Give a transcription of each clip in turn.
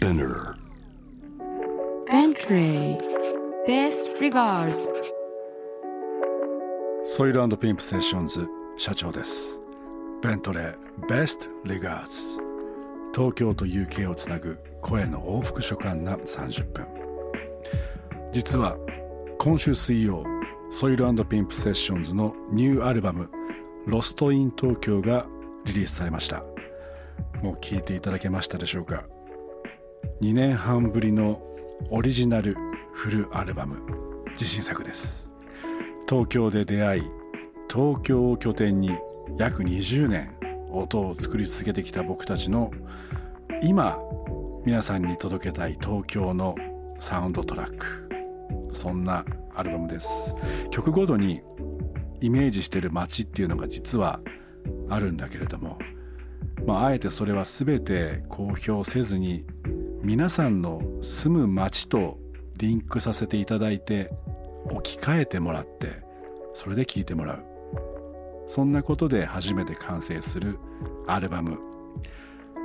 Spinner. Bentley Best regards. Soil Pimp Sessions 社長です。ベントレー Best Regards. 東京と UK をつなぐ声の往復書簡な30分。実は今週水曜 Soil Pimp Sessions のニューアルバム「Lost in Tokyo」がリリースされました。もう聞いていただけましたでしょうか？2年半ぶりのオリジナルフルアルバム自信作です。東京で出会い東京を拠点に約20年音を作り続けてきた僕たちの今皆さんに届けたい東京のサウンドトラック。そんなアルバムです。曲ごとにイメージしてる街っていうのが実はあるんだけれどもまあ、あえてそれは全て公表せずに皆さんの住む街とリンクさせていただいて置き換えてもらってそれで聴いてもらう。そんなことで初めて完成するアルバム。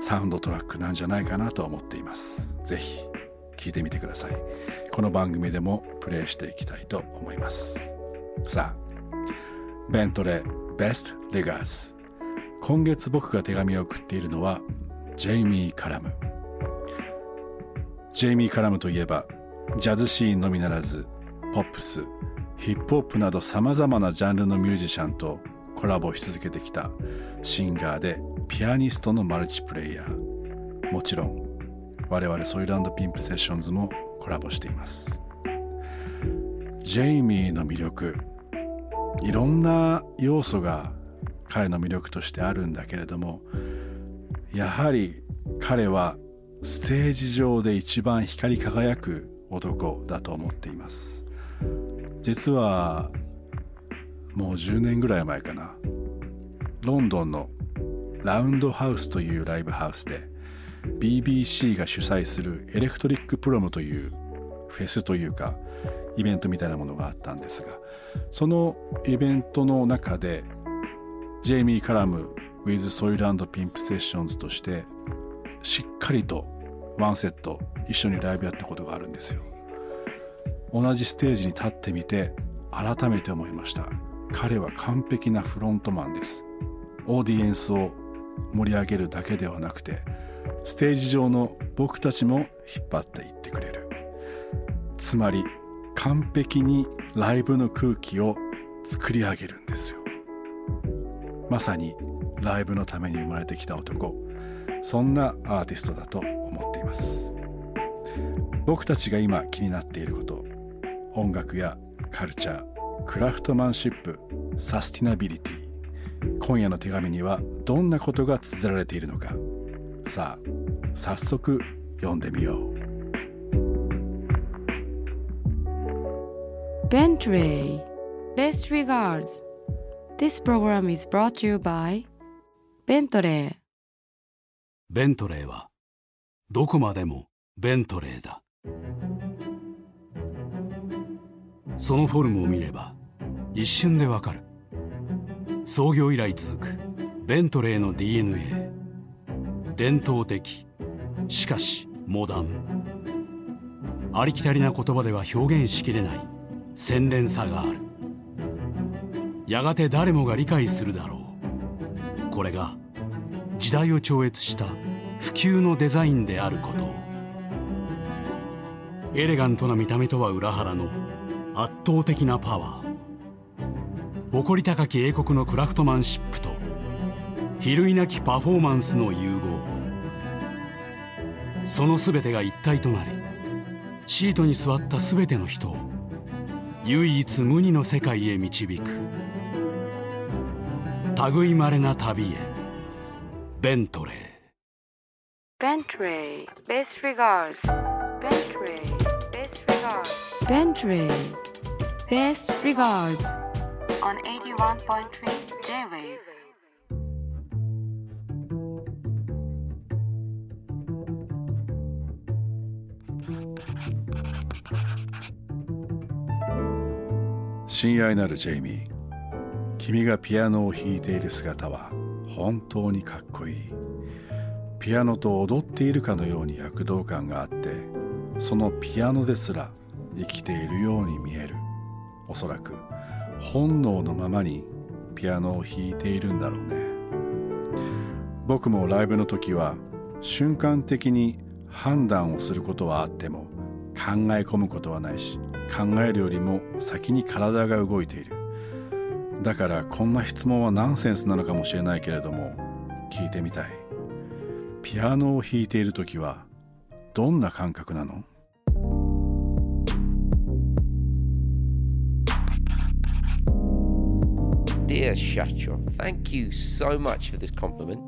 サウンドトラックなんじゃないかなと思っています。是非聴いてみてください。この番組でもプレイしていきたいと思います。さあベントレベストレガーズ今月僕が手紙を送っているのはジェイミー・カラムジェイミー・カラムといえばジャズシーンのみならずポップスヒップホップなどさまざまなジャンルのミュージシャンとコラボし続けてきたシンガーでピアニストのマルチプレイヤー。もちろん我々ソイルピンプセッションズもコラボしています。ジェイミーの魅力いろんな要素が彼の魅力としてあるんだけれどもやはり彼はステージ上で一番光り輝く男だと思っています。実はもう10年ぐらい前かな。ロンドンのラウンドハウスというライブハウスで BBC が主催する Electric Prom というフェスというかイベントみたいなものがあったんですがそのイベントの中でジェイミー・カラム with Soil Pimp Sessions としてしっかりとワンセット一緒にライブやったことがあるんですよ。同じステージに立ってみて改めて思いました。彼は完璧なフロントマンです。オーディエンスを盛り上げるだけではなくてステージ上の僕たちも引っ張っていってくれる。つまり完璧にライブの空気を作り上げるんですよ。まさにライブのために生まれてきた男。そんなアーティストだと思っています。僕たちが今気になっていること音楽やカルチャークラフトマンシップサスティナビリティ今夜の手紙にはどんなことが綴られているのかさあ早速読んでみよう。Bentley Best regards. This program is brought to you by ベントレーベントレーはどこまでもベントレーだ。そのフォルムを見れば一瞬でわかる。創業以来続くベントレーの DNA 伝統的しかしモダン。ありきたりな言葉では表現しきれない洗練さがある。やがて誰もが理解するだろう。これが時代を超越した普及のデザインであることエレガントな見た目とは裏腹の圧倒的なパワー。誇り高き英国のクラフトマンシップと比類なきパフォーマンスの融合。その全てが一体となりシートに座った全ての人を唯一無二の世界へ導く。類まれな旅へベントレー。Bentley Best regards Bentley Best regards Bentley Best regards on 81.3 J-Wave 親愛なるジェイミー君がピアノを弾いている姿は本当にかっこいいピアノと踊っているかのように躍動感があってそのピアノですら生きているように見える。おそらく本能のままにピアノを弾いているんだろうね。僕もライブの時は瞬間的に判断をすることはあっても考え込むことはないし考えるよりも先に体が動いている。だからこんな質問はナンセンスなのかもしれないけれども聞いてみたい。ピアノを弾いている時はどんな感覚なの Dear Shacho, thank you so much for this compliment.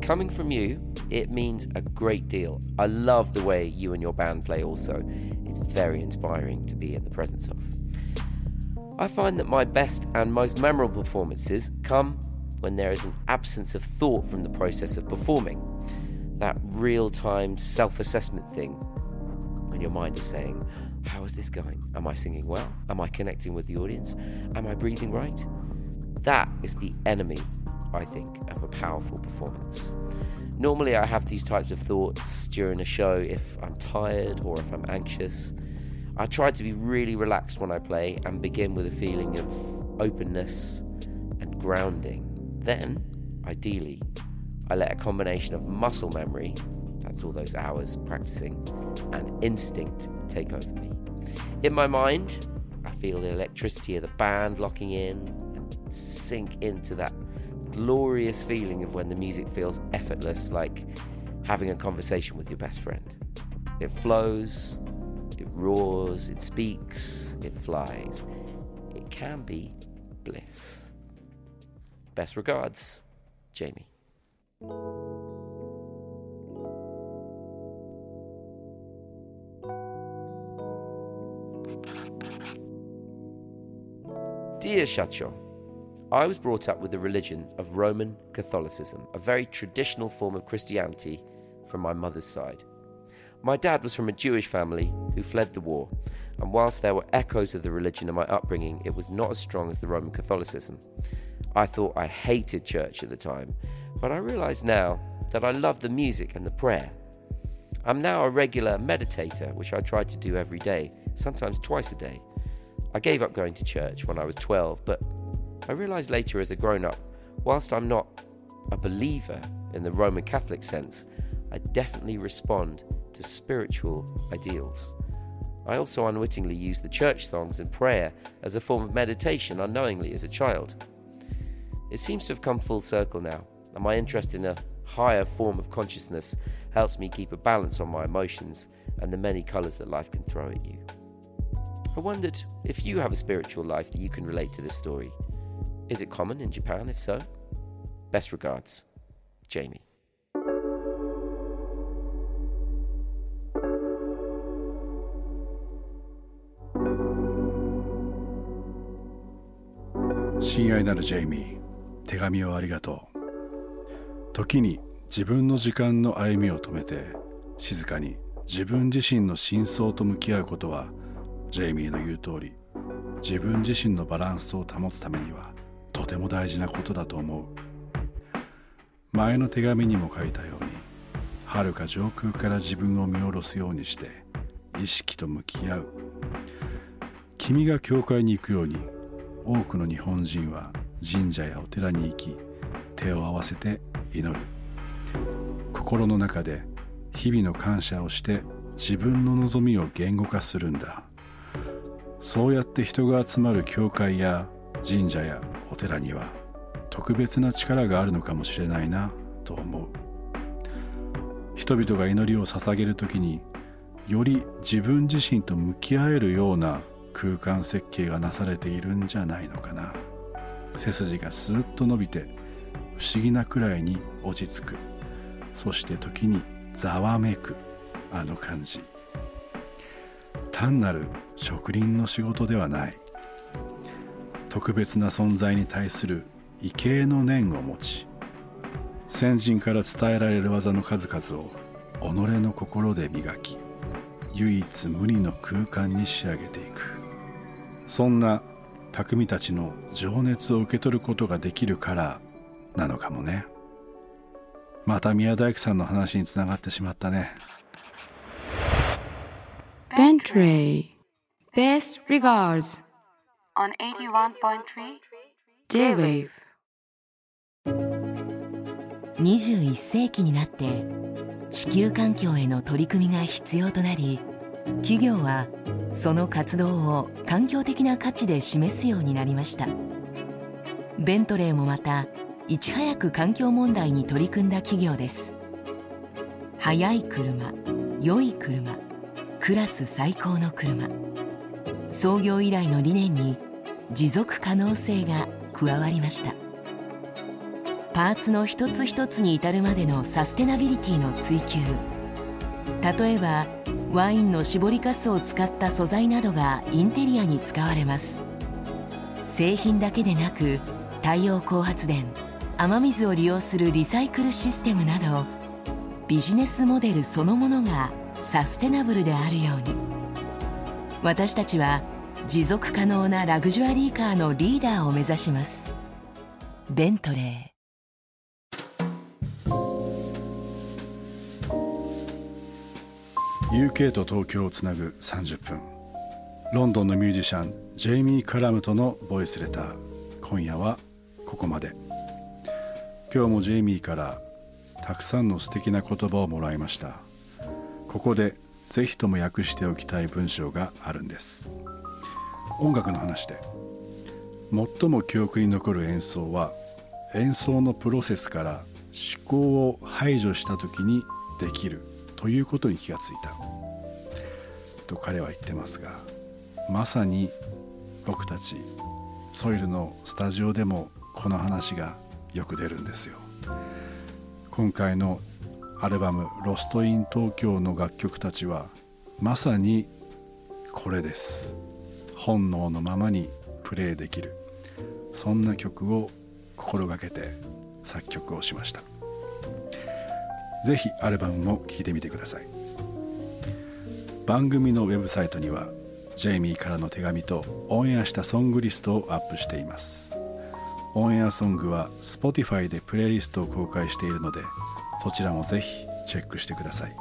Coming from you, it means a great deal. I love the way you and your band play, also. It's very inspiring to be in the presence of. I find that my best and most memorable performances come when there is an absence of thought from the process of performing. That real time self assessment thing when your mind is saying, How is this going? Am I singing well? Am I connecting with the audience? Am I breathing right? That is the enemy, I think, of a powerful performance. Normally, I have these types of thoughts during a show if I'm tired or if I'm anxious. I try to be really relaxed when I play and begin with a feeling of openness and grounding. Then, ideally, I let a combination of muscle memory, that's all those hours practicing, and instinct take over me. In my mind, I feel the electricity of the band locking in, and sink into that glorious feeling of when the music feels effortless, like having a conversation with your best friend. It flows, it roars, it speaks, it flies. It can be bliss. Best regards, Jamie. Dear Shacho, I was brought up with the religion of Roman Catholicism, a very traditional form of Christianity from my mother's side. My dad was from a Jewish family who fled the war, and whilst there were echoes of the religion in my upbringing, it was not as strong as the Roman Catholicism. I thought I hated church at the time, but I realise now that I love the music and the prayer. I'm now a regular meditator, which I try to do every day, sometimes twice a day. I gave up going to church when I was 12, but I realised later as a grown up, whilst I'm not a believer in the Roman Catholic sense, I definitely respond to spiritual ideals. I also unwittingly use the church songs and prayer as a form of meditation unknowingly as a child. It seems to have come full circle now, and my interest in a higher form of consciousness helps me keep a balance on my emotions and the many colours that life can throw at you. I wondered if you have a spiritual life that you can relate to this story. Is it common in Japan? If so, best regards, Jamie. 親愛なるジェイミー手紙をありがとう 時に自分の時間の歩みを止めて静かに自分自身の真相と向き合うことはジェイミーの言う通り自分自身のバランスを保つためにはとても大事なことだと思う。前の手紙にも書いたようにはるか上空から自分を見下ろすようにして意識と向き合う。君が教会に行くように多くの日本人は神社やお寺に行き手を合わせて祈る。心の中で日々の感謝をして自分の望みを言語化するんだ。そうやって人が集まる教会や神社やお寺には特別な力があるのかもしれないなと思う。人々が祈りを捧げる時により自分自身と向き合えるような空間設計がなされているんじゃないのかな。背筋がスーッと伸びて不思議なくらいに落ち着く。そして時にざわめく。あの感じ。単なる職人の仕事ではない。特別な存在に対する畏敬の念を持ち先人から伝えられる技の数々を己の心で磨き唯一無二の空間に仕上げていく。そんな匠たちの情熱を受け取ることができるからなのかもね。また宮大工さんの話につながってしまったね。Bentley. Best regards. On 81.3 J-Wave. 21世紀になって地球環境への取り組みが必要となり企業はその活動を環境的な価値で示すようになりました。ベントレーもまたいち早く環境問題に取り組んだ企業です。速い車良い車クラス最高の車。創業以来の理念に持続可能性が加わりました。パーツの一つ一つに至るまでのサステナビリティの追求。例えばワインの搾りかすを使った素材などがインテリアに使われます。製品だけでなく太陽光発電雨水を利用するリサイクルシステムなどビジネスモデルそのものがサステナブルであるように。私たちは持続可能なラグジュアリーカーのリーダーを目指します。ベントレー。UK と東京をつなぐ30分ロンドンのミュージシャンジェイミー・カラムとのボイスレター。今夜はここまで。今日もジェイミーからたくさんの素敵な言葉をもらいました。ここでぜひとも訳しておきたい文章があるんです。音楽の話で。最も記憶に残る演奏は演奏のプロセスから思考を排除した時にできるということに気がついた。と彼は言ってますがまさに僕たちソイルのスタジオでもこの話がよく出るんですよ。今回のアルバム「ロスト・イン・東京」の楽曲たちはまさにこれです。本能のままにプレイできる。そんな曲を心がけて作曲をしました。ぜひアルバムも聴いてみてください。番組のウェブサイトにはジェイミーからの手紙とオンエアしたソングリストをアップしています。オンエアソングは Spotify でプレイリストを公開しているのでそちらもぜひチェックしてください。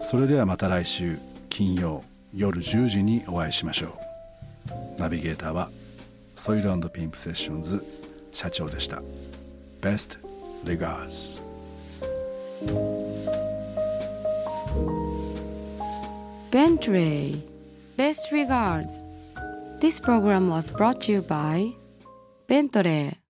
それではまた来週金曜夜10時にお会いしましょう。ナビゲーターはソイルピンプセッションズ社長でした。Best regards. Bentley Best regards. This program was brought to you by ベントレー。